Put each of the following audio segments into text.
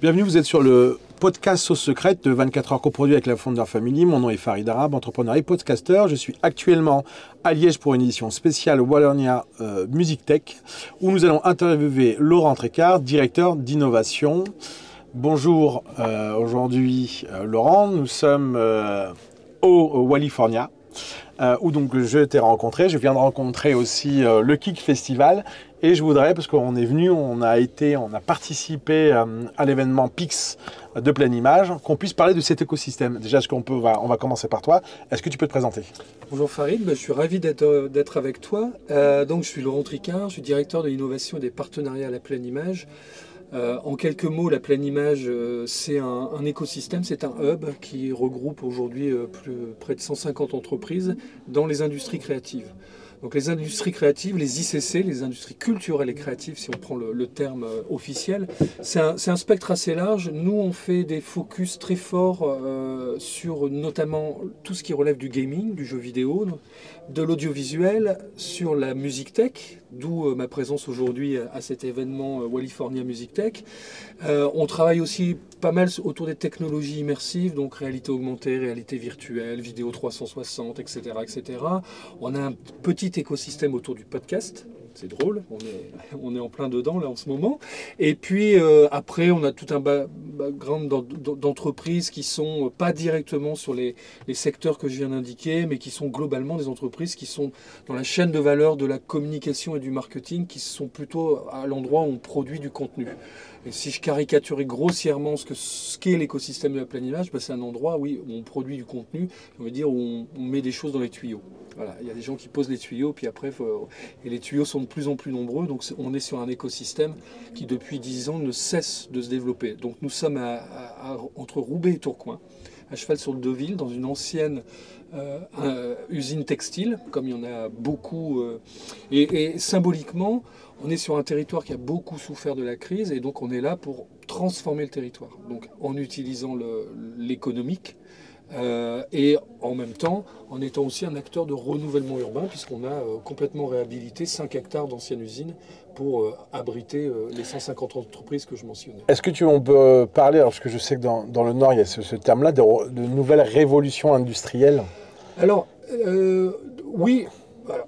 Bienvenue, vous êtes sur le podcast Sauce Secrète de 24 heures coproduit avec la Founder Family. Mon nom est Farid Arab, entrepreneur et podcaster. Je suis actuellement à Liège pour une édition spéciale Wallonia euh, Music Tech où nous allons interviewer Laurent Trécard, directeur d'innovation. Bonjour, euh, aujourd'hui euh, Laurent, nous sommes au Wallifornia. Euh, où donc je t'ai rencontré. Je viens de rencontrer aussi le Kick Festival et je voudrais, parce qu'on est venu, on a été, on a participé euh, à l'événement Pix de pleine image, qu'on puisse parler de cet écosystème. Déjà, est-ce qu'on peut, on va, commencer par toi. Est-ce que tu peux te présenter? Bonjour Farid, ben, je suis ravi d'être d'être avec toi. Euh, donc je suis Laurent Tricard, je suis directeur de l'innovation et des partenariats à la pleine image. Euh, en quelques mots, la pleine image, euh, c'est un, écosystème, c'est un hub qui regroupe aujourd'hui euh, près de 150 entreprises dans les industries créatives. Donc les industries créatives, les ICC, les industries culturelles et créatives, si on prend le, terme euh, officiel, c'est un, spectre assez large. Nous, on fait des focus très forts euh, sur notamment tout ce qui relève du gaming, du jeu vidéo, de l'audiovisuel, sur la musique tech, d'où euh, ma présence aujourd'hui à cet événement Wallifornia Music Tech. On travaille aussi pas mal autour des technologies immersives, donc réalité augmentée, réalité virtuelle, vidéo 360, etc. etc. On a un petit écosystème autour du podcast. C'est drôle, on est, on est en plein dedans là en ce moment. Et puis euh, après, on a tout un ba- background d'en- d'entreprises qui sont pas directement sur les, les secteurs que je viens d'indiquer, mais qui sont globalement des entreprises qui sont dans la chaîne de valeur de la communication et du marketing, qui sont plutôt à l'endroit où on produit du contenu. Et si je caricaturais grossièrement ce que ce qu'est l'écosystème de la pleine image, bah, c'est un endroit oui, où on produit du contenu, on veut dire où on, met des choses dans les tuyaux. Voilà, il y a des gens qui posent les tuyaux, puis après, et les tuyaux sont de plus en plus nombreux, donc on est sur un écosystème qui depuis 10 ans ne cesse de se développer. Donc nous sommes entre Roubaix et Tourcoing, à cheval sur le Deauville, dans une ancienne euh, usine textile, comme il y en a beaucoup. euh, et, et symboliquement, on est sur un territoire qui a beaucoup souffert de la crise, et donc on est là pour transformer le territoire. Donc en utilisant l'économique. Euh, et en même temps, en étant aussi un acteur de renouvellement urbain, puisqu'on a euh, complètement réhabilité 5 hectares d'anciennes usines pour euh, abriter les 150 entreprises que je mentionnais. Est-ce que tu on peut parler, alors, parce que je sais que dans, dans le Nord, il y a ce, ce terme-là, de, de nouvelle révolution industrielle? Alors, oui,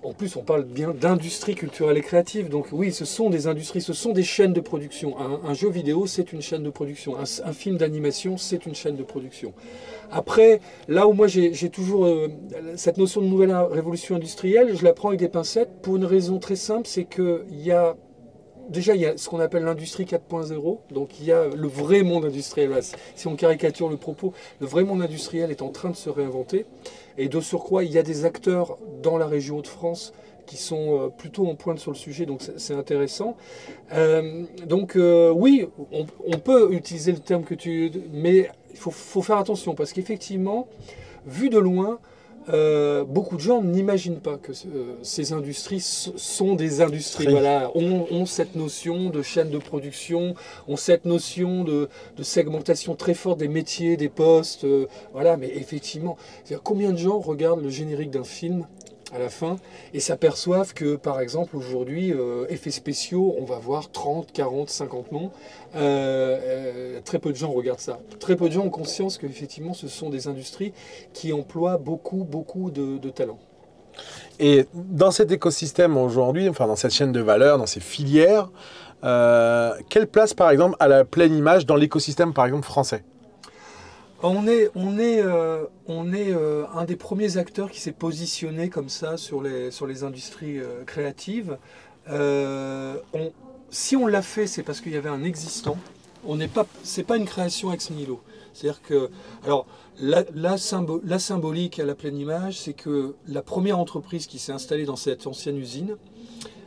en plus on parle bien d'industrie culturelle et créative, donc oui, ce sont des industries, ce sont des chaînes de production. Un, jeu vidéo, c'est une chaîne de production. Un, film d'animation, c'est une chaîne de production. Après, là où moi j'ai j'ai toujours euh, cette notion de nouvelle révolution industrielle, je la prends avec des pincettes pour une raison très simple, c'est qu'il y a Déjà, il y a ce qu'on appelle l'industrie 4.0, donc il y a le vrai monde industriel. Si on caricature le propos, le vrai monde industriel est en train de se réinventer. Et de surcroît, il y a des acteurs dans la région de France qui sont euh, plutôt en pointe sur le sujet, donc c'est intéressant. Euh, donc euh, oui, on, peut utiliser le terme que tu... Mais il faut faire attention, parce qu'effectivement, vu de loin, euh, beaucoup de gens n'imaginent pas que euh, ces industries sont des industries. Voilà, ont, ont cette notion de chaîne de production, ont cette notion de, de segmentation très forte des métiers, des postes. euh, voilà, mais effectivement, combien de gens regardent le générique d'un film à la fin et s'aperçoivent que, par exemple, aujourd'hui, euh, effets spéciaux, on va voir 30, 40, 50 noms. Euh, euh, très peu de gens regardent ça. Très peu de gens ont conscience qu'effectivement, ce sont des industries qui emploient beaucoup, beaucoup de, de talents. Et dans cet écosystème aujourd'hui, enfin dans cette chaîne de valeur, dans ces filières, quelle place par exemple à la pleine image dans l'écosystème par exemple français? On est, euh, euh, un des premiers acteurs qui s'est positionné comme ça sur les, industries euh, créatives. Si on l'a fait, c'est parce qu'il y avait un existant. On n'est pas, une création ex nihilo. C'est-à-dire que, la, la, symbo- la symbolique à la pleine image, c'est que la première entreprise qui s'est installée dans cette ancienne usine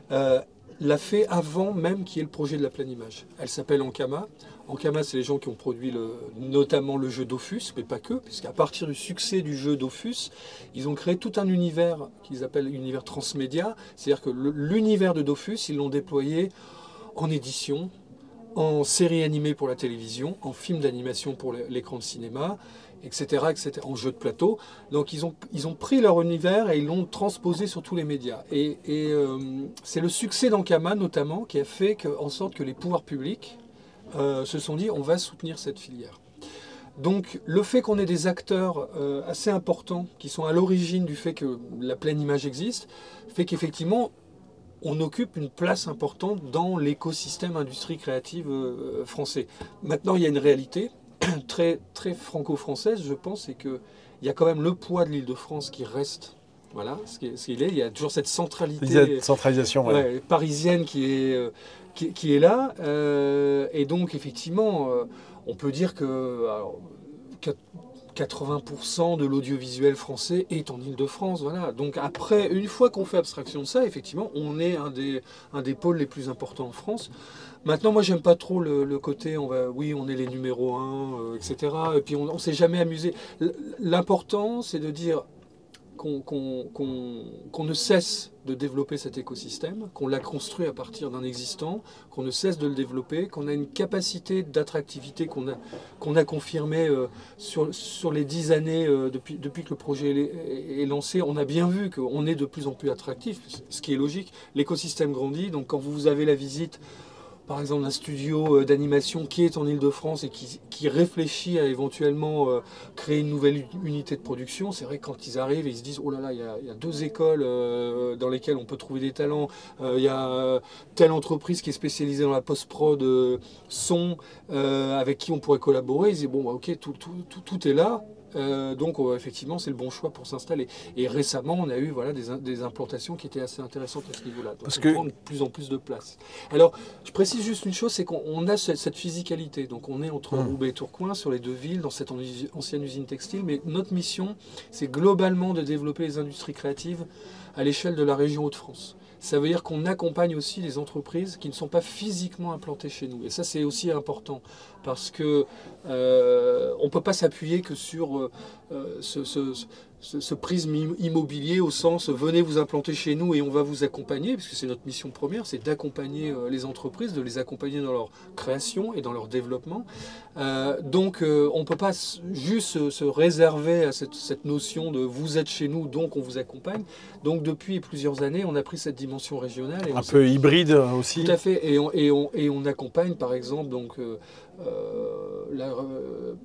l'a fait avant même qu'il y ait le projet de la pleine image. Elle s'appelle Ankama. Ankama, c'est les gens qui ont produit notamment le jeu Dofus, mais pas que, puisqu'à partir du succès du jeu Dofus, ils ont créé tout un univers qu'ils appellent univers transmédia. C'est-à-dire que l'univers de Dofus, ils l'ont déployé en édition, en série animée pour la télévision, en film d'animation pour l'écran de cinéma, etc., etc., en jeu de plateau. Donc ils ont, ils ont pris leur univers et ils l'ont transposé sur tous les médias. Et, euh, c'est le succès d'Ankama notamment qui a fait en sorte que les pouvoirs publics se sont dit on va soutenir cette filière. Donc le fait qu'on ait des acteurs assez importants qui sont à l'origine du fait que la pleine image existe, fait qu'effectivement on occupe une place importante dans l'écosystème industrie créative français. Maintenant, il y a une réalité très, très franco-française, je pense, c'est qu'il y a quand même le poids de l'île de France qui reste voilà ce qu'il est. Il y a toujours cette centralité centralisation parisienne qui est, euh, qui, est là. Euh, et donc, effectivement, euh, on peut dire que 80% de l'audiovisuel français est en Ile-de-France. Voilà. Donc, après, une fois qu'on fait abstraction de ça, effectivement, on est un des, un des pôles les plus importants en France. Maintenant, moi, j'aime pas trop le, côté, on va, oui, on est les numéros 1, etc. Et puis, on, ne s'est jamais amusé. L'important, c'est de dire, qu'on ne cesse de développer cet écosystème, qu'on l'a construit à partir d'un existant, qu'on ne cesse de le développer, qu'on a une capacité d'attractivité qu'on a, confirmée euh, sur, les dix années euh, depuis, que le projet est, lancé. On a bien vu qu'on est de plus en plus attractif, ce qui est logique. L'écosystème grandit, donc quand vous avez la visite par exemple un studio euh, d'animation qui est en Ile-de-France et qui, réfléchit à éventuellement euh, créer une nouvelle unité de production, c'est vrai que quand ils arrivent, ils se disent, oh là là, il y a, deux écoles euh, dans lesquelles on peut trouver des talents, il y a telle entreprise qui est spécialisée dans la post-prod son, avec qui on pourrait collaborer, ils disent, bon, bah, ok, tout, tout est là, euh, donc effectivement, c'est le bon choix pour s'installer. Et récemment, on a eu voilà, des, implantations qui étaient assez intéressantes à ce niveau-là. Parce que... prend de plus en plus de place. Alors, je précise juste une chose, c'est qu'on a cette, physicalité. Donc on est entre mmh. Roubaix et Tourcoing, sur les deux villes, dans cette ancienne usine textile. Mais notre mission, c'est globalement de développer les industries créatives à l'échelle de la région Hauts-de-France. Ça veut dire qu'on accompagne aussi les entreprises qui ne sont pas physiquement implantées chez nous. Et ça, c'est aussi important parce que euh, on ne peut pas s'appuyer que sur euh, euh, ce, ce, prisme immobilier au sens venez vous implanter chez nous et on va vous accompagner, puisque c'est notre mission première, c'est d'accompagner euh, les entreprises, de les accompagner dans leur création et dans leur développement. Euh, donc euh, on ne peut pas juste se, réserver à cette, notion de vous êtes chez nous, donc on vous accompagne. Donc depuis plusieurs années, on a pris cette dimension régionale. Un peu hybride aussi. Tout à fait, et on, et on, et on accompagne par exemple donc euh,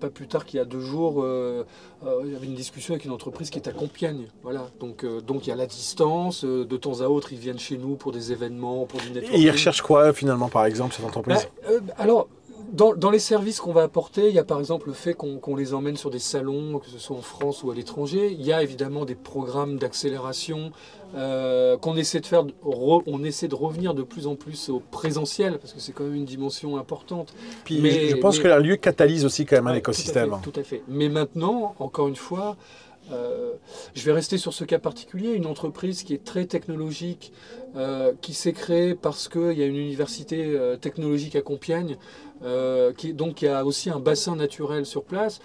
pas plus tard qu'il y a deux jours, il y avait une discussion avec une entreprise qui est à Compiègne. Voilà. Donc, donc il y a la distance. de temps à autre, ils viennent chez nous pour des événements, pour du networking. Et ils recherchent quoi finalement, par exemple, cette entreprise? Bah, Alors, dans, les services qu'on va apporter, il y a par exemple le fait qu'on les emmène sur des salons, que ce soit en France ou à l'étranger. Il y a évidemment des programmes d'accélération euh, qu'on essaie de faire. On essaie de revenir de plus en plus au présentiel parce que c'est quand même une dimension importante. Puis mais, je pense que un lieu catalyse aussi quand même un écosystème. tout à fait. Mais maintenant, encore une fois, euh, je vais rester sur ce cas particulier, une entreprise qui est très technologique, euh, qui s'est créée parce qu'il y a une université euh, technologique à Compiègne, qui, donc qui a aussi un bassin naturel sur place.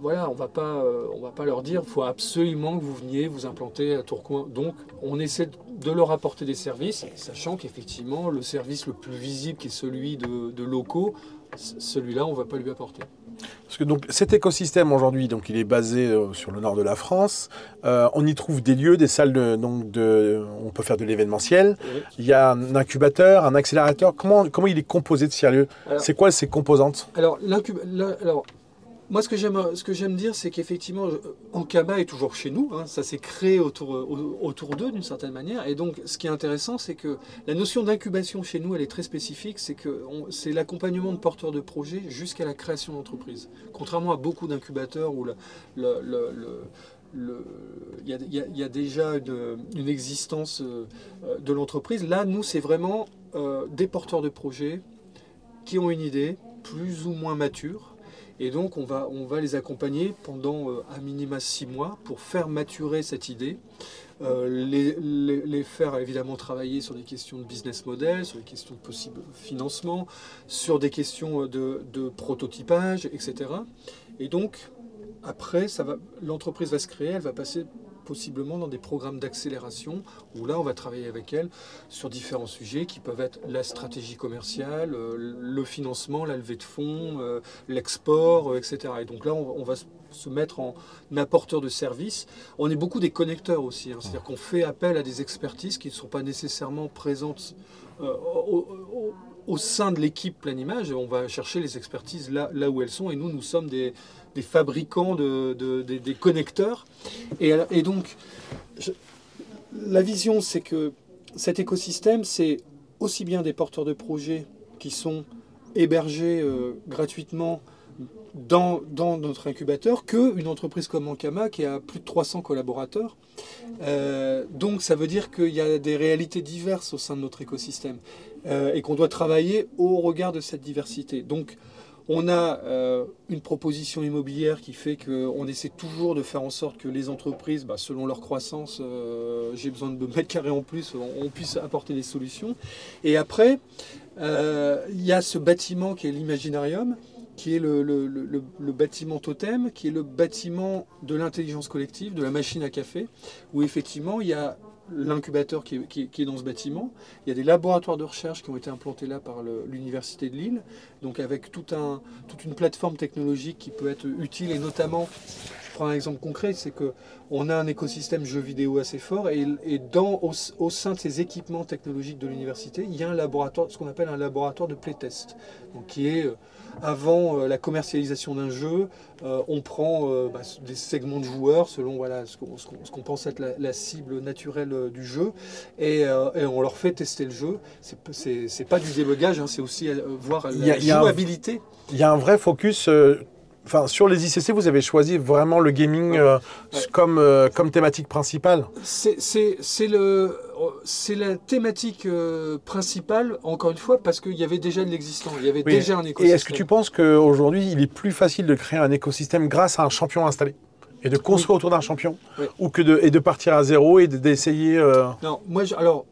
voilà, on va pas, on va pas leur dire, il faut absolument que vous veniez vous implanter à Tourcoing. Donc, on essaie de leur apporter des services, sachant qu'effectivement, le service le plus visible, qui est celui de locaux, celui-là, on ne va pas lui apporter. Parce que donc cet écosystème aujourd'hui, donc il est basé euh, sur le nord de la France. Euh, on y trouve des lieux, des salles de, donc de, on peut faire de l'événementiel. Il y a un incubateur, un accélérateur. Comment comment il est composé de ces lieux C'est quoi ses composantes? Alors, alors moi, ce que j'aime, ce que j'aime dire, c'est qu'effectivement, Ankama est toujours chez nous. Hein. ça s'est créé autour, d'eux d'une certaine manière. Et donc, ce qui est intéressant, c'est que la notion d'incubation chez nous, elle est très spécifique. C'est que c'est l'accompagnement de porteurs de projets jusqu'à la création d'entreprise. Contrairement à beaucoup d'incubateurs où il, y a, déjà une, existence euh, de l'entreprise. Là, nous, c'est vraiment euh, des porteurs de projets qui ont une idée plus ou moins mature et donc on va, on va les accompagner pendant euh, à minima six mois pour faire maturer cette idée, euh, les, faire évidemment travailler sur des questions de business model, sur des questions de possible financement, sur des questions de, de prototypage, etc. Et donc après, l'entreprise va se créer, elle va passer possiblement dans des programmes d'accélération où là on va travailler avec elle sur différents sujets qui peuvent être la stratégie commerciale, euh, le financement, la levée de fonds, euh, l'export, euh, etc. Et donc là on, va se mettre en apporteur de service. On est beaucoup des connecteurs aussi, hein. c'est-à-dire qu'on fait appel à des expertises qui ne sont pas nécessairement présentes au, sein de l'équipe plein image. On va chercher les expertises là où elles sont et nous, nous sommes des, fabricants de, des connecteurs. Et, et donc, la vision, c'est que cet écosystème, c'est aussi bien des porteurs de projets qui sont hébergés euh, gratuitement dans, dans, notre incubateur qu'une entreprise comme Ankama qui a plus de 300 collaborateurs. Euh, donc ça veut dire qu'il y a des réalités diverses au sein de notre écosystème euh, et qu'on doit travailler au regard de cette diversité. Donc on a euh, une proposition immobilière qui fait qu'on essaie toujours de faire en sorte que les entreprises, bah, selon leur croissance, euh, j'ai besoin de mètres carrés en plus, on, puisse apporter des solutions. Et après, euh, il y a ce bâtiment qui est l'imaginarium, qui est le, le, bâtiment totem, qui est le bâtiment de l'intelligence collective, de la machine à café, où effectivement il y a l'incubateur qui, est dans ce bâtiment. Il y a des laboratoires de recherche qui ont été implantés là par l'Université de Lille, donc avec toute une plateforme technologique qui peut être utile, et notamment, prends un exemple concret, c'est qu'on a un écosystème jeux vidéo assez fort, et, dans, au, sein de ces équipements technologiques de l'université, il y a un laboratoire, ce qu'on appelle un laboratoire de playtest, donc qui est euh, avant euh, la commercialisation d'un jeu, euh, on prend bah, des segments de joueurs selon voilà, ce qu'on pense être la, cible naturelle du jeu et, on leur fait tester le jeu. C'est pas du débogage, hein, c'est aussi voir la jouabilité. Il y a un vrai focus Enfin, sur les ICC, vous avez choisi vraiment le gaming euh, comme, euh, comme thématique principale. C'est la thématique euh, principale, encore une fois, parce qu'il y avait déjà de l'existant, il y avait déjà un écosystème. Et est-ce que tu penses qu'aujourd'hui, il est plus facile de créer un écosystème grâce à un champion installé et de construire autour d'un champion ou que de, et de partir à zéro et d'essayer Non, moi, alors,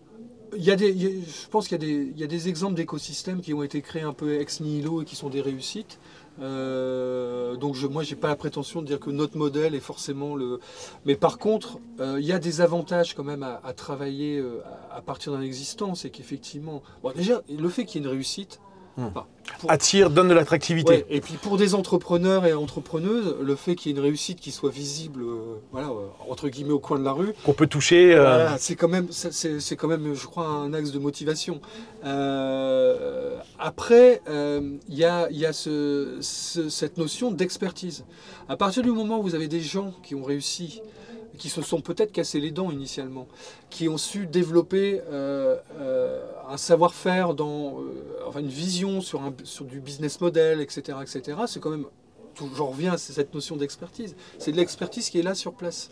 il y a des, je pense qu'il y, y, a des exemples d'écosystèmes qui ont été créés un peu ex nihilo et qui sont des réussites. Euh, donc je, moi, pas la prétention de dire que notre modèle est forcément le. Mais par contre, euh, il y a des avantages quand même à, travailler euh, à, partir d'un existant, c'est qu'effectivement, déjà, le fait qu'il y ait une réussite, Hmm. Attire, donne de l'attractivité. et puis pour des entrepreneurs et entrepreneuses, le fait qu'il y ait une réussite qui soit visible, euh, voilà, euh, entre guillemets au coin de la rue, qu'on peut toucher, euh, c'est quand même, c'est quand même, je crois, un axe de motivation. après, il y a, y a ce, cette notion d'expertise. À partir du moment où vous avez des gens qui ont réussi qui se sont peut-être cassés les dents initialement, qui ont su développer euh, euh, un savoir-faire, dans, euh, une vision sur, un, sur du business model, etc., etc. C'est quand même, j'en reviens à cette notion d'expertise. C'est de l'expertise qui est là sur place.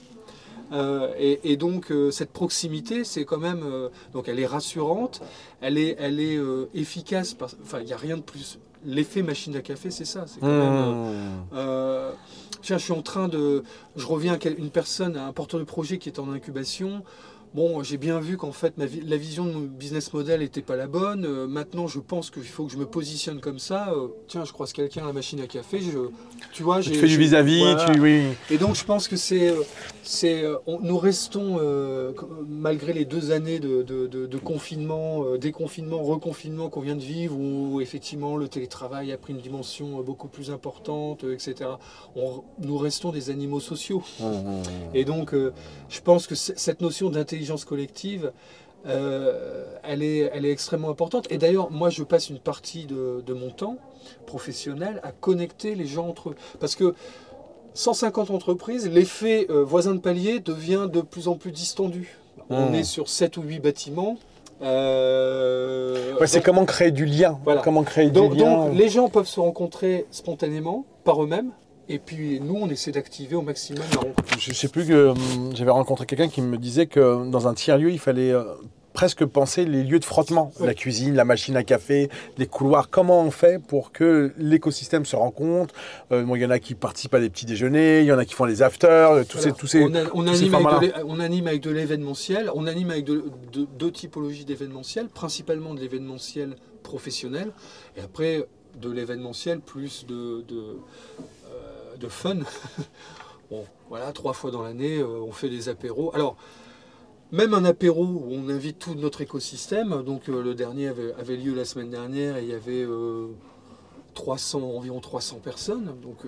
et, donc cette proximité, c'est quand même, donc elle est rassurante, elle est, elle est efficace. enfin, il n'y a rien de plus. L'effet machine à café, c'est ça. C'est quand même mmh je suis en train de. Je reviens à une personne, un porteur de projet qui est en incubation. Bon, j'ai bien vu qu'en fait, la vision de mon business model n'était pas la bonne. Euh, maintenant, je pense qu'il faut que je me positionne comme ça. Euh, tiens, je croise quelqu'un à la machine à café. Je, tu vois, j'ai. Tu fais du vis-à-vis, tu. Oui. Et donc, je pense que c'est. Euh, c'est nous restons, malgré les deux années de, de confinement, déconfinement, reconfinement qu'on vient de vivre, où effectivement le télétravail a pris une dimension beaucoup plus importante, etc., nous restons des animaux sociaux. Mmh, mmh, mmh. Et donc, je pense que cette notion d'intelligence l'intelligence collective, euh, elle, est, elle est extrêmement importante. Et d'ailleurs, moi, je passe une partie de, mon temps professionnel à connecter les gens entre eux. Parce que 150 entreprises, l'effet euh, voisin de palier devient de plus en plus distendu. On mmh. est sur 7 ou 8 bâtiments. Euh, c'est comment créer du lien. Comment créer donc, du lien. Donc, les gens peuvent se rencontrer spontanément, par eux-mêmes, et puis nous, on essaie d'activer au maximum la rencontre. Je sais plus que hum, j'avais rencontré quelqu'un qui me disait que dans un tiers-lieu, il fallait euh, presque penser les lieux de frottement. La cuisine, la machine à café, les couloirs. Comment on fait pour que l'écosystème se rencontre? Euh, Il y en a qui participent à des petits déjeuners, il y en a qui font les afters, tous ces, tous ces, on, anime avec on, anime avec de l'événementiel, on anime avec deux typologies d'événementiel, principalement de l'événementiel professionnel, et après de l'événementiel plus de, de fun. bon, voilà, trois fois dans l'année, euh, on fait des apéros. Alors, même un apéro où on invite tout notre écosystème, donc euh, le dernier avait, lieu la semaine dernière et il y avait 300, euh, environ 300 personnes. Donc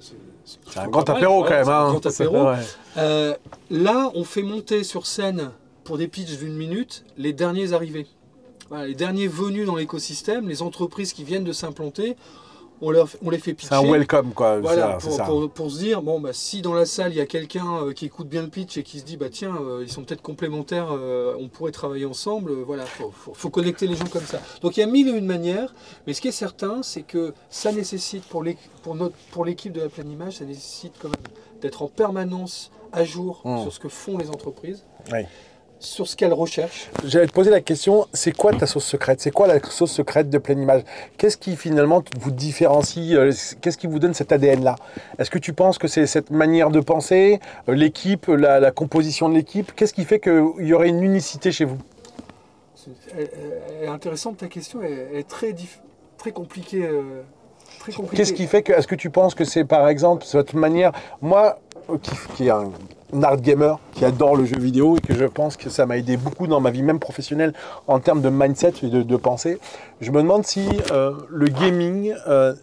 c'est un grand apéro quand même. Un grand apéro. là, on fait monter sur scène pour des pitchs d'une minute les derniers arrivés. les derniers venus dans l'écosystème, les entreprises qui viennent de s'implanter, on, les fait pitcher. C'est un welcome, quoi. Voilà, pour, se dire, bon, bah, si dans la salle, il y a quelqu'un euh, qui écoute bien le pitch et qui se dit, bah tiens, euh, ils sont peut-être complémentaires, euh, on pourrait travailler ensemble, voilà, faut, faut, connecter les gens comme ça. Donc il y a mille et une manières, mais ce qui est certain, c'est que ça nécessite, pour l'équipe pour pour de la pleine image, ça nécessite quand même d'être en permanence à jour mmh. sur ce que font les entreprises. Oui sur ce qu'elle recherche. J'allais te poser la question, c'est quoi ta sauce secrète? C'est quoi la sauce secrète de pleine image? Qu'est-ce qui finalement vous différencie euh, Qu'est-ce qui vous donne cet ADN-là Est-ce que tu penses que c'est cette manière de penser, euh, l'équipe, la, composition de l'équipe? Qu'est-ce qui fait qu'il y aurait une unicité chez vous? C'est intéressante ta question, elle est très, très compliquée. Euh, Qu'est-ce qui fait que, est-ce que tu penses que c'est par exemple cette manière, moi qui, est un art gamer qui adore le jeu vidéo et que je pense que ça m'a aidé beaucoup dans ma vie même professionnelle en termes de mindset et de, pensée. Je me demande si euh, le gaming euh,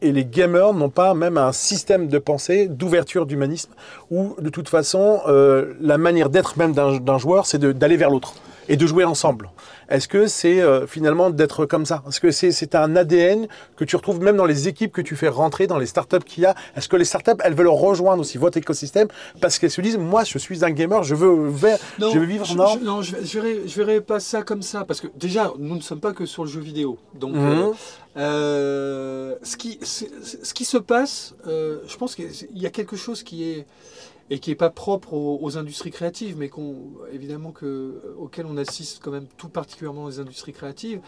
et les gamers n'ont pas même un système de pensée, d'ouverture d'humanisme, où de toute façon, euh, la manière d'être même d'un joueur, c'est d'aller vers l'autre et de jouer ensemble. Est-ce que c'est euh, finalement d'être comme ça? Est-ce que c'est un ADN que tu retrouves même dans les équipes que tu fais rentrer, dans les startups qu'il y a? Est-ce que les startups, elles veulent rejoindre aussi votre écosystème? Parce qu'elles se disent, moi, je suis un gamer, je veux, je veux vivre Non, je, non, je, je, verrais, pas ça comme ça parce que déjà, nous ne sommes pas que sur le jeu vidéo. Donc, mhm. euh, euh, ce, qui, ce qui se passe, je pense qu'il y a quelque chose qui est et qui n'est pas propre aux, industries créatives, mais évidemment que, auquel on assiste quand même tout particulièrement aux industries créatives.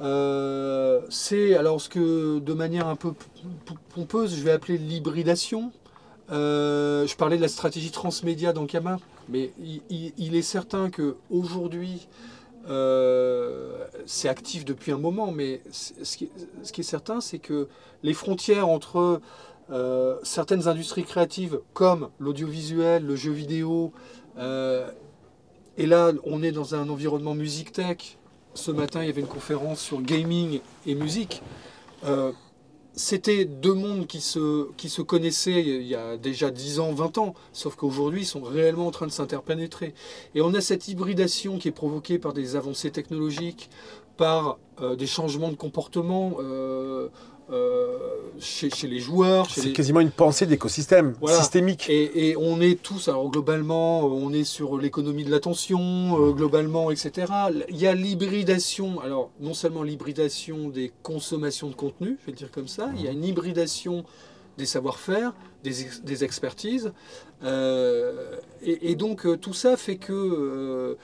Euh, c'est alors ce que de manière un peu pompeuse je vais appeler l'hybridation. Euh, je parlais de la stratégie transmédia d'Ankama, mais il, est certain que aujourd'hui euh, c'est actif depuis un moment, mais ce qui est certain, c'est que les frontières entre euh, certaines industries créatives comme l'audiovisuel, le jeu vidéo, euh, et là on est dans un environnement musique tech. Ce matin il y avait une conférence sur gaming et musique. Euh, c'était deux mondes qui se, qui se connaissaient il y a déjà 10 ans, 20 ans, sauf qu'aujourd'hui ils sont réellement en train de s'interpénétrer. Et on a cette hybridation qui est provoquée par des avancées technologiques, par des changements de comportement. Chez, les joueurs. C'est quasiment une pensée d'écosystème systémique. Et, on est tous, alors globalement, on est sur l'économie de l'attention, euh, globalement, etc. Il y a l'hybridation, alors non seulement l'hybridation des consommations de contenu, je vais le dire comme ça, il y a une hybridation des savoir-faire, des, expertises. Euh, et, donc tout ça fait que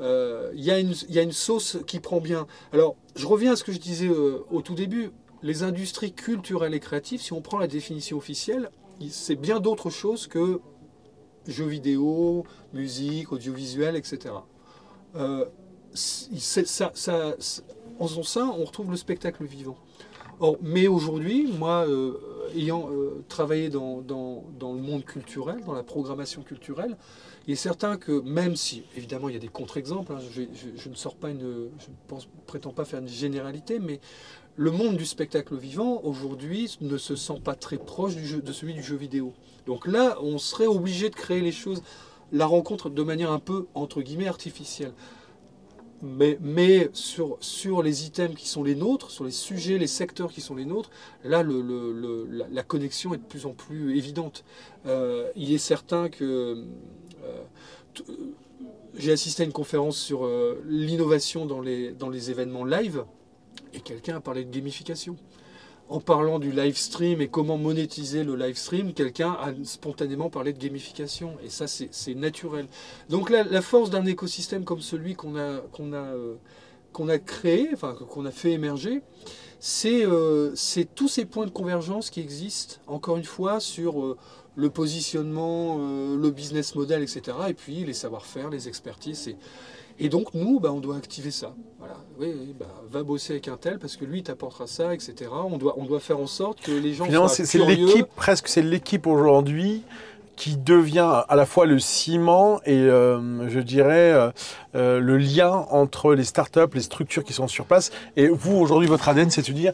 il y, y, a une sauce qui prend bien. Alors je reviens à ce que je disais au tout début les industries culturelles et créatives, si on prend la définition officielle, c'est bien d'autres choses que jeux vidéo, musique, audiovisuel, etc. Euh, en faisant ça, on retrouve le spectacle vivant. mais aujourd'hui, moi, euh, ayant euh, travaillé dans, le monde culturel, dans la programmation culturelle, il est certain que même si, évidemment, il y a des contre-exemples, hein, je, ne prétends pas faire une généralité, mais le monde du spectacle vivant aujourd'hui ne se sent pas très proche de celui du jeu vidéo. Donc là, on serait obligé de créer les choses, la rencontre de manière un peu entre guillemets artificielle. Mais, mais sur, sur les items qui sont les nôtres, sur les sujets, les secteurs qui sont les nôtres, là, la, connexion est de plus en plus évidente. Euh, il est certain que euh, j'ai assisté à une conférence sur euh, l'innovation dans les, dans les événements live. Et quelqu'un a parlé de gamification. En parlant du live stream et comment monétiser le live stream, quelqu'un a spontanément parlé de gamification. Et ça, c'est naturel. Donc la, force d'un écosystème comme celui qu'on a, a, euh, a créé, enfin qu'on a fait émerger, euh, c'est tous ces points de convergence qui existent, encore une fois, sur euh, le positionnement, le business model, etc. Et puis les savoir-faire, les expertises. Et donc, nous, bah, on doit activer ça. Voilà. Oui, bah, va bosser avec un tel parce que lui t'apportera ça, etc. On doit, on doit faire en sorte que les gens Finalement, c'est l'équipe, presque c'est l'équipe aujourd'hui qui devient à la fois le ciment et euh, je dirais euh, euh, le lien entre les startups, les structures qui sont sur place. Et vous, aujourd'hui, votre ADN, c'est de dire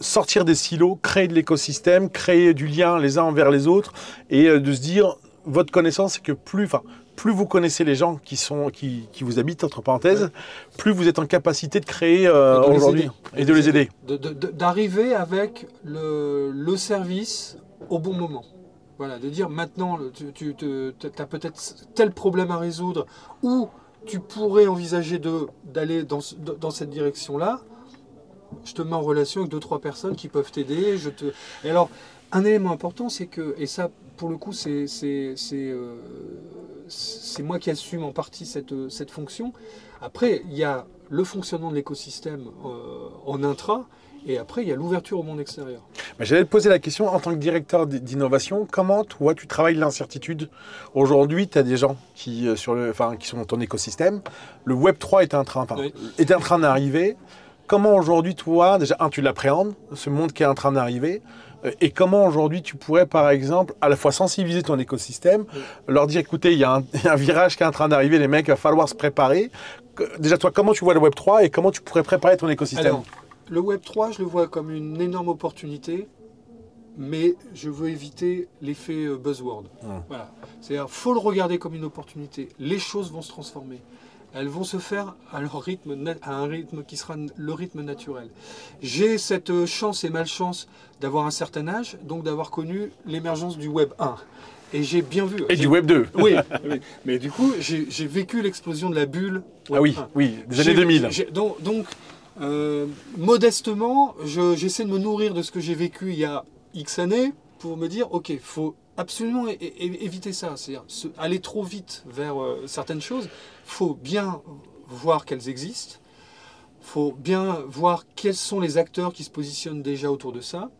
sortir des silos, créer de l'écosystème, créer du lien les uns envers les autres et de se dire votre connaissance, c'est que plus, enfin, plus vous connaissez les gens qui, sont, qui, qui vous habitent, entre parenthèses, plus vous êtes en capacité de créer euh, aujourd'hui et de les aider. De- de- de- D'arriver avec le, le service au bon moment. Voilà, de dire maintenant, le- tu, as peut-être tel problème à résoudre ou tu pourrais envisager d'aller dans, dans cette direction-là. Je te mets en relation avec deux, trois personnes qui peuvent t'aider. Je te... Et alors, un élément important, c'est que, et ça, pour le coup, c'est c'est- c'est, euh, c'est moi qui assume en partie cette, cette fonction. Après, il y a le fonctionnement de l'écosystème euh, en intra, et après, il y a l'ouverture au monde extérieur. J'allais te poser la question, en tant que directeur d'innovation, comment toi tu travailles l'incertitude? Aujourd'hui, tu as des gens qui, euh, sur le, enfin, qui sont dans ton écosystème. Le Web 3 est en train, enfin, Oui. est en train d'arriver. Comment aujourd'hui, toi, déjà, un, tu l'appréhendes, ce monde qui est en train d'arriver? Et comment aujourd'hui tu pourrais, par exemple, à la fois sensibiliser ton écosystème, leur dire, écoutez, il y, a un- il y a un virage qui est en train d'arriver, les mecs, il va falloir se préparer. Déjà, toi, comment tu vois le Web 3 et comment tu pourrais préparer ton écosystème? Alors, le Web 3, je le vois comme une énorme opportunité, mais je veux éviter l'effet euh, buzzword. Hum. Voilà. C'est-à-dire, faut le regarder comme une opportunité. Les choses vont se transformer. Elles vont se faire à leur rythme, na- à un rythme qui sera le rythme naturel. J'ai cette euh, chance et malchance d'avoir un certain âge, donc d'avoir connu l'émergence du Web 1. Et j'ai bien vu. Et du Web 2 Oui, oui. mais du coup, j'ai vécu l'explosion de la bulle. Web Ah oui, 1. oui, des années 2000. j'ai- donc, donc, euh, modestement, je- j'essaie de me nourrir de ce que j'ai vécu il y a X années pour me dire, ok, faut absolument éviter ça. C'est-à-dire aller trop vite vers euh, certaines choses. faut bien voir qu'elles existent. faut bien voir quels sont les acteurs qui se positionnent déjà autour de ça,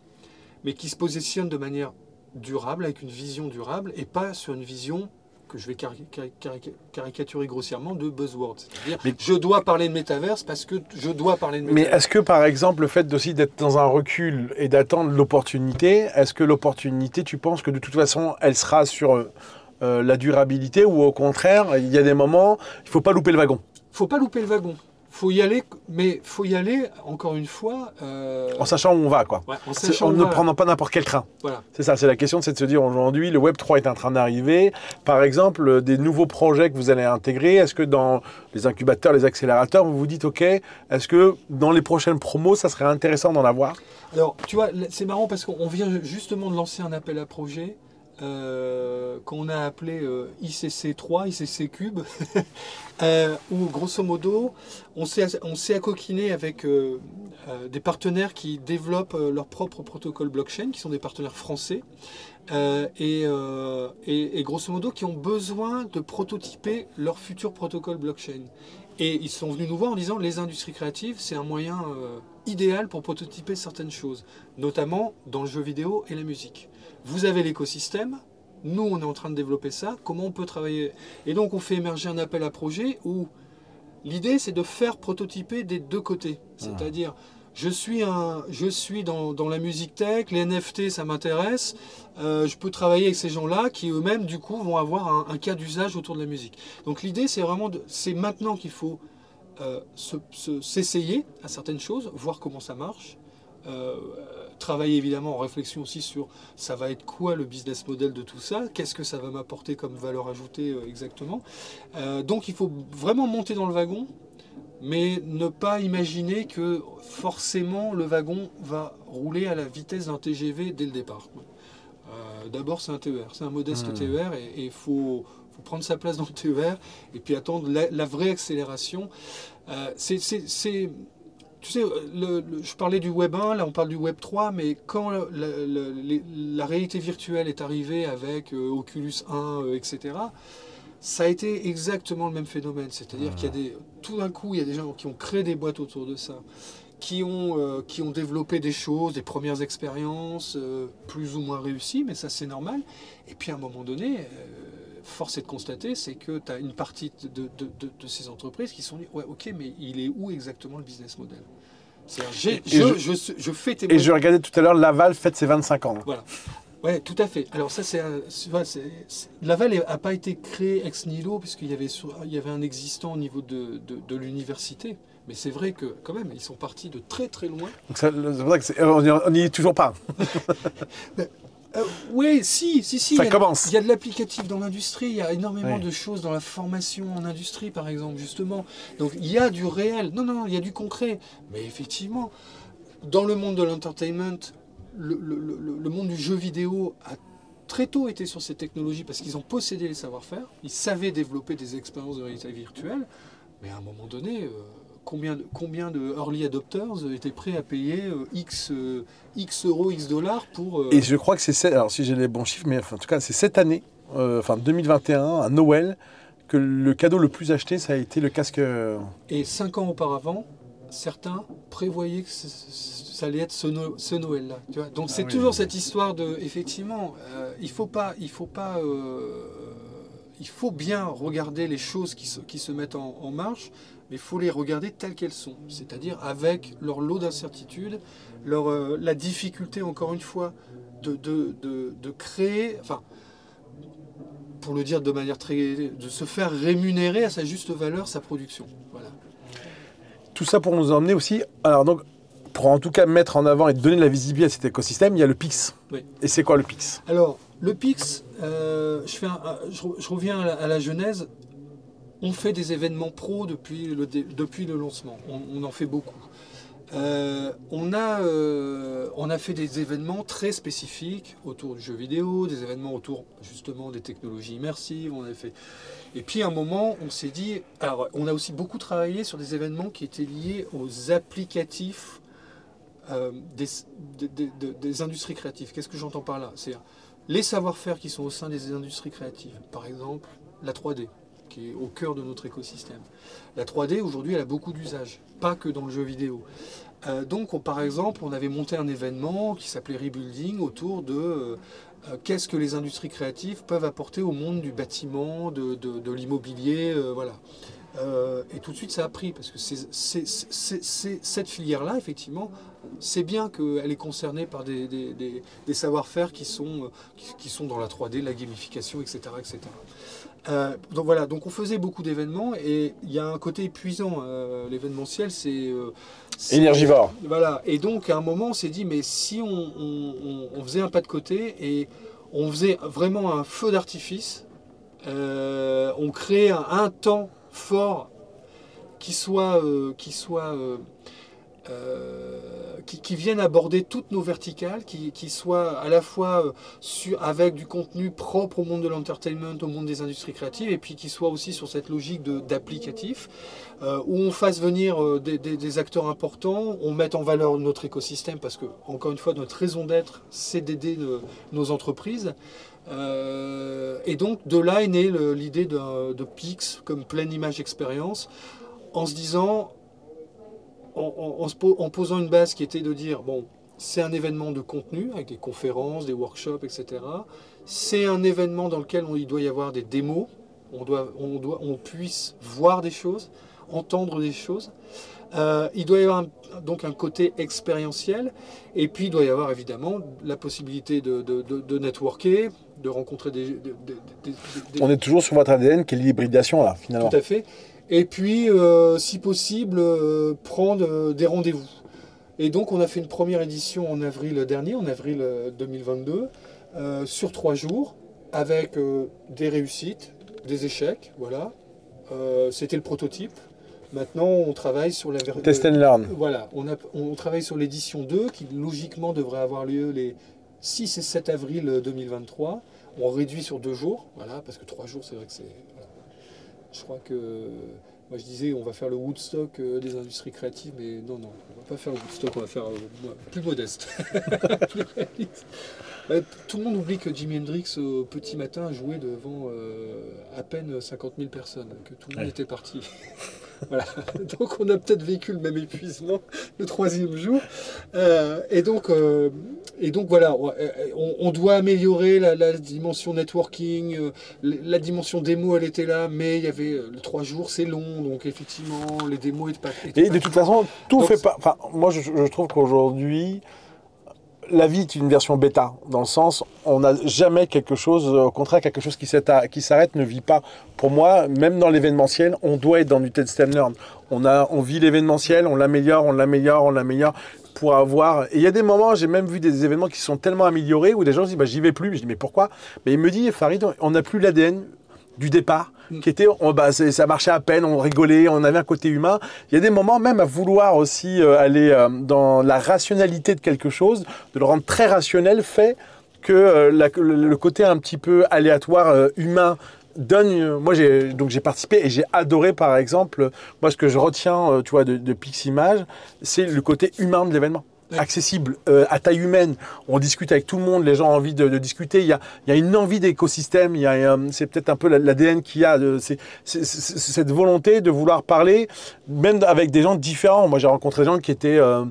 mais qui se positionnent de manière durable, avec une vision durable, et pas sur une vision que je vais cari- cari- cari- caricaturer grossièrement de buzzword. C'est-à-dire, Mais- je dois parler de métaverse parce que je dois parler de Mais métaverse. est-ce que, par exemple, le fait aussi d'être dans un recul et d'attendre l'opportunité, est-ce que l'opportunité, tu penses que de toute façon, elle sera sur euh, euh, la durabilité ou au contraire, il y a des moments, il faut pas louper le wagon? Faut pas louper le wagon. Faut y aller, mais faut y aller, encore une fois... euh, En sachant où on va, quoi. ouais, en sachant ne va- prenant pas n'importe quel train. Voilà. C'est ça, c'est la question, c'est de se dire aujourd'hui, le Web 3 est en train d'arriver. Par exemple, euh, des nouveaux projets que vous allez intégrer, est-ce que dans les incubateurs, les accélérateurs, vous vous dites, OK, est-ce que dans les prochaines promos, ça serait intéressant d'en avoir? Alors, tu vois, c'est marrant parce qu'on vient justement de lancer un appel à projet euh, qu'on a appelé euh, ICC3, ICC Cube, euh, où grosso modo, on s'est accoquiné avec euh, euh, des partenaires qui développent euh, leur propre protocole blockchain, qui sont des partenaires français, euh, et, euh, et- et grosso modo qui ont besoin de prototyper leur futur protocole blockchain. Et ils sont venus nous voir en disant les industries créatives, c'est un moyen euh, idéal pour prototyper certaines choses, notamment dans le jeu vidéo et la musique. Vous avez l'écosystème, nous on est en train de développer ça, comment on peut travailler? Et donc on fait émerger un appel à projet où l'idée c'est de faire prototyper des deux côtés. C'est-à-dire, je suis, un, je suis dans, dans la musique tech, les NFT ça m'intéresse, euh, je peux travailler avec ces gens-là qui eux-mêmes du coup vont avoir un, un cas d'usage autour de la musique. Donc l'idée c'est vraiment, c'est maintenant qu'il faut euh, se- se- s'essayer à certaines choses, voir comment ça marche. Euh, travailler évidemment en réflexion aussi sur ça va être quoi le business model de tout ça, qu'est-ce que ça va m'apporter comme valeur ajoutée euh, exactement. Euh, donc il faut vraiment monter dans le wagon, mais ne pas imaginer que forcément le wagon va rouler à la vitesse d'un TGV dès le départ. Euh, D'abord c'est un TER, c'est un modeste Hmm. TER et il faut, faut prendre sa place dans le TER et puis attendre la, la vraie accélération. Euh, c'est- tu sais, le- je parlais du Web 1, là on parle du Web 3, mais quand la réalité virtuelle est arrivée avec euh, Oculus 1, euh, etc., ça a été exactement le même phénomène. C'est-à-dire qu'il y a des, tout d'un coup, il y a des gens qui ont créé des boîtes autour de ça, qui ont, euh, qui ont développé des choses, des premières expériences, euh, plus ou moins réussies, mais ça c'est normal. Et puis à un moment donné, euh, force est de constater, c'est que tu as une partie de, de- de- de ces entreprises qui sont dit, ouais, ok, mais il est où exactement le business model? Je, je- je, je fais tes Et je regardais tout à l'heure, Laval fête ses 25 ans. voilà. Ouais, tout à fait. Alors ça, c'est, un- Laval n'a pas été créé ex nihilo puisqu'il y avait, il y avait un existant au niveau de, de, de l'université. Mais c'est vrai que quand même, ils sont partis de très très loin. Donc ça, c'est ça que on n'y est toujours pas. Euh, oui, si, si, si. Ça il y a- commence. Il y a de l'applicatif dans l'industrie, il y a énormément de choses dans la formation en industrie, par exemple, justement. Donc il y a du réel. Non, non, il y a du concret. Mais effectivement, dans le monde de l'entertainment, le, le- le- le monde du jeu vidéo a très tôt été sur ces technologies parce qu'ils ont possédé les savoir-faire, ils savaient développer des expériences de réalité virtuelle, mais à un moment donné, euh, combien, de, combien de early adopters étaient prêts à payer euh, X, euh, X euros, X dollars pour... euh, Et je crois que c'est, cette- alors si j'ai les bons chiffres, mais enfin, en tout cas, c'est cette année, euh, enfin 2021, à Noël, que le cadeau le plus acheté, ça a été le casque. euh, Et cinq ans auparavant, certains prévoyaient que ça allait être ce, No- ce Noël-là. Donc c'est Ah oui. toujours cette histoire de, effectivement, euh, il faut pas, il faut pas, euh, il faut bien regarder les choses qui se, qui se mettent en, en marche, mais il faut les regarder telles qu'elles sont, c'est-à-dire avec leur lot d'incertitudes, leur euh, la difficulté encore une fois de, de, de, de créer, enfin pour le dire de manière très, de se faire rémunérer à sa juste valeur sa production. Voilà. Tout ça pour nous emmener aussi. Alors donc, pour en tout cas mettre en avant et donner de la visibilité à cet écosystème, il y a le Pix. Oui. Et c'est quoi le Pix? Alors, le Pix, euh, je, fais un- je, re- je reviens à la, à la genèse. On fait des événements pro depuis le, lancement. On, en fait beaucoup. Euh, on, a, euh, on a fait des événements très spécifiques autour du jeu vidéo, des événements autour justement des technologies immersives. On a. Et puis à un moment, on s'est dit. Alors, on a aussi beaucoup travaillé sur des événements qui étaient liés aux applicatifs euh, des industries créatives. Qu'est-ce que j'entends par là? C'est les savoir-faire qui sont au sein des industries créatives. Par exemple, la 3D, qui est au cœur de notre écosystème. La 3D, aujourd'hui, elle a beaucoup d'usages, pas que dans le jeu vidéo. Euh, donc, on- par exemple, on avait monté un événement qui s'appelait Rebuilding autour de euh, euh, qu'est-ce que les industries créatives peuvent apporter au monde du bâtiment, de, l'immobilier, voilà. Et tout de suite, ça a pris, parce que cette filière-là, effectivement, c'est bien qu'elle est concernée par des, savoir-faire qui sont, qui sont dans la 3D, la gamification, etc. etc. Euh, donc voilà, donc on faisait beaucoup d'événements et il y a un côté épuisant. euh, L'événementiel, c'est euh, Énergivore. Voilà, et donc à un moment, on s'est dit, mais si on, on- on- on faisait un pas de côté et on faisait vraiment un feu d'artifice, on créait un, un temps fort qui soit, qui soit euh, qui, qui vienne aborder toutes nos verticales, qui, soit à la fois euh, avec du contenu propre au monde de l'entertainment, au monde des industries créatives, et puis qui soit aussi sur cette logique d'applicatif, euh, où on fasse venir des, acteurs importants, on mette en valeur notre écosystème, parce que, encore une fois, notre raison d'être, c'est d'aider nos, entreprises. Et donc, de là est née l'idée de, de Pix comme pleine image expérience, en se disant, en, posant une base qui était de dire, bon, c'est un événement de contenu, avec des conférences, des workshops, etc. C'est un événement dans lequel on- il doit y avoir des démos, on, doit, on, doit, on puisse voir des choses, entendre des choses. Euh, il doit y avoir un- donc un côté expérientiel, et puis il doit y avoir évidemment la possibilité de, de, de, de networker, de rencontrer des... des- des- des- des- On est toujours sur votre ADN qui est l'hybridation là, finalement. tout à fait. Et puis, euh, si possible, euh, prendre euh, des rendez-vous. Et donc, on a fait une première édition en avril dernier, en avril euh, 2022, euh, sur trois jours, avec euh, des réussites, des échecs, voilà. Euh, C'était le prototype. Maintenant, on travaille sur la... Test and learn. voilà, on, a- on travaille sur l'édition 2 qui logiquement devrait avoir lieu les 6 et 7 avril 2023. On réduit sur deux jours, voilà, parce que trois jours, c'est vrai que c'est. Je crois que. Moi, je disais, on va faire le Woodstock euh, des industries créatives, mais non, non, on va pas faire le Woodstock, on va faire euh, plus modeste. Plus réaliste. Euh, Tout le monde oublie que Jimi Hendrix, au petit matin, jouait devant euh, à peine 50 000 personnes, que tout le monde Ouais. était parti. Voilà. Donc on a peut-être vécu le même épuisement le troisième jour. Euh, et, donc, euh, et donc voilà, on, on doit améliorer la, la dimension networking. euh, la dimension démo, elle était là, mais il y avait euh, le trois jours, c'est long, donc effectivement, les démos étaient pas. étaient Et pas- de toute façon, tout Donc, fait pas. Enfin, moi, je, je trouve qu'aujourd'hui, la vie est une version bêta, dans le sens, on n'a jamais quelque chose, au contraire, quelque chose qui s'arrête ne vit pas. Pour moi, même dans l'événementiel, on doit être dans du test and. On, a, on vit l'événementiel, on l'améliore, on l'améliore, on l'améliore pour avoir. Et il y a des moments, j'ai même vu des événements qui sont tellement améliorés où des gens se disent bah, j'y vais plus. Je dis mais pourquoi? Mais il me dit Farid, on n'a plus l'ADN du départ. Qui était, on, bah, ça marchait à peine, on rigolait, on avait un côté humain. Il y a des moments même à vouloir aussi euh, aller euh, dans la rationalité de quelque chose, de le rendre très rationnel, fait que euh, le, côté un petit peu aléatoire, humain, donne. Moi, j'ai donc j'ai participé et j'ai adoré, par exemple, moi ce que je retiens, tu vois, de, de Piximage, c'est le côté humain de l'événement accessible, euh, à taille humaine. On discute avec tout le monde, les gens ont envie de, discuter. Il y, a, il y a, une envie d'écosystème. Il y a, euh, c'est peut-être un peu l'ADN qu'il y a, de, c'est, cette volonté de vouloir parler, même avec des gens différents. Moi, j'ai rencontré des gens qui étaient euh,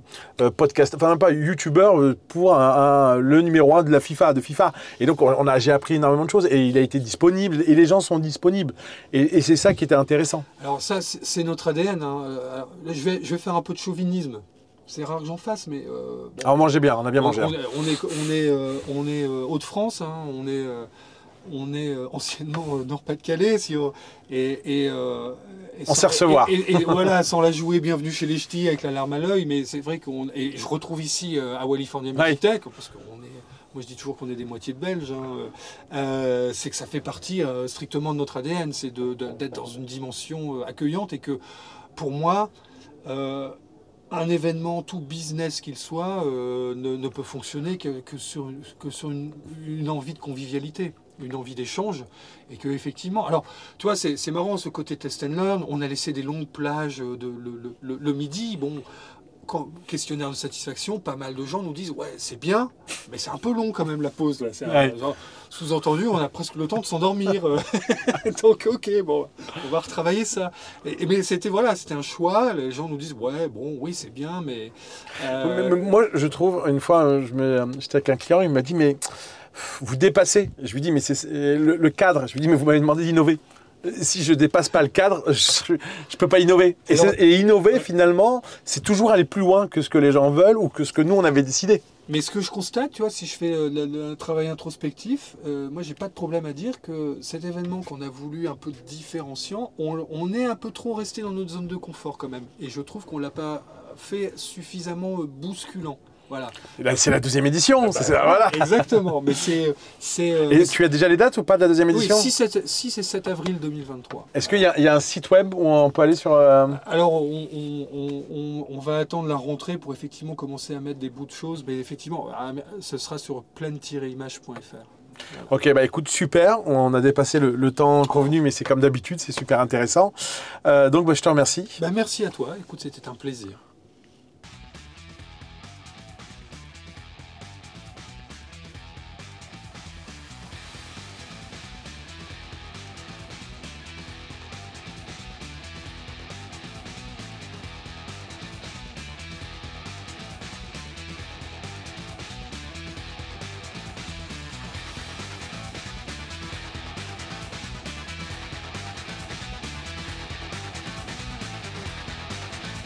podcast, enfin pas youtubeurs pour un, le numéro un de la FIFA, de FIFA. Et donc, on, a, j'ai appris énormément de choses et il a été disponible et les gens sont disponibles. Et, c'est ça qui était intéressant. Alors ça, c'est notre ADN. Hein. je vais, je vais faire un peu de chauvinisme c'est rare que j'en fasse, mais. Euh, on mangeait bien, on a bien mangé. On, hein. on, est, on est, euh, on est euh, Hauts-de-France, hein, on est, on est anciennement Nord-Pas-de-Calais, si et, et, on sait recevoir. Et, voilà, sans la jouer, bienvenue chez les ch'tis avec la larme à l'œil, mais c'est vrai qu'on. Et je retrouve ici à Wallifornia Music parce qu'on est. Moi, je dis toujours qu'on est des moitiés de Belges. Hein, c'est que ça fait partie strictement de notre ADN, c'est d'être dans une dimension accueillante et que, pour moi, un événement, tout business qu'il soit, euh, ne, peut fonctionner que, sur, que sur une, envie de convivialité, une envie d'échange. Et que effectivement, alors, tu vois, c'est marrant ce côté test and learn. On a laissé des longues plages de, le, midi. Bon, questionnaire de satisfaction, pas mal de gens nous disent ouais c'est bien, mais c'est un peu long quand même la pause. Sous-entendu, on a presque le temps de s'endormir. Donc ok, bon, on va retravailler ça. Mais c'était voilà, c'était un choix. Les gens nous disent ouais bon oui c'est bien, mais, euh, moi je trouve une fois j'étais avec un client, il m'a dit mais vous dépassez. Je lui dis mais c'est le cadre. Je lui dis mais vous m'avez demandé d'innover si je dépasse pas le cadre, je, ne peux pas innover. Et, innover, finalement, c'est toujours aller plus loin que ce que les gens veulent ou que ce que nous, on avait décidé. Mais ce que je constate, tu vois, si je fais le, travail introspectif, euh, moi, j'ai pas de problème à dire que cet événement qu'on a voulu un peu différenciant, on, on, est un peu trop resté dans notre zone de confort quand même. Et je trouve qu'on l'a pas fait suffisamment bousculant. Voilà. C'est la deuxième édition. Ah bah, voilà. Exactement. Mais c'est, euh, Et tu as déjà les dates ou pas de la deuxième édition Oui, 6, et 7 avril 2023. Est-ce qu'il y, a un site web où on peut aller sur. Euh, Alors, on, va attendre la rentrée pour effectivement commencer à mettre des bouts de choses. Mais effectivement, ce sera sur pleine-image.fr. Ok, bah écoute, super. On a dépassé le, temps convenu, mais c'est comme d'habitude, c'est super intéressant. Euh, donc, bah, je te remercie. Bah, merci à toi. Écoute, c'était un plaisir.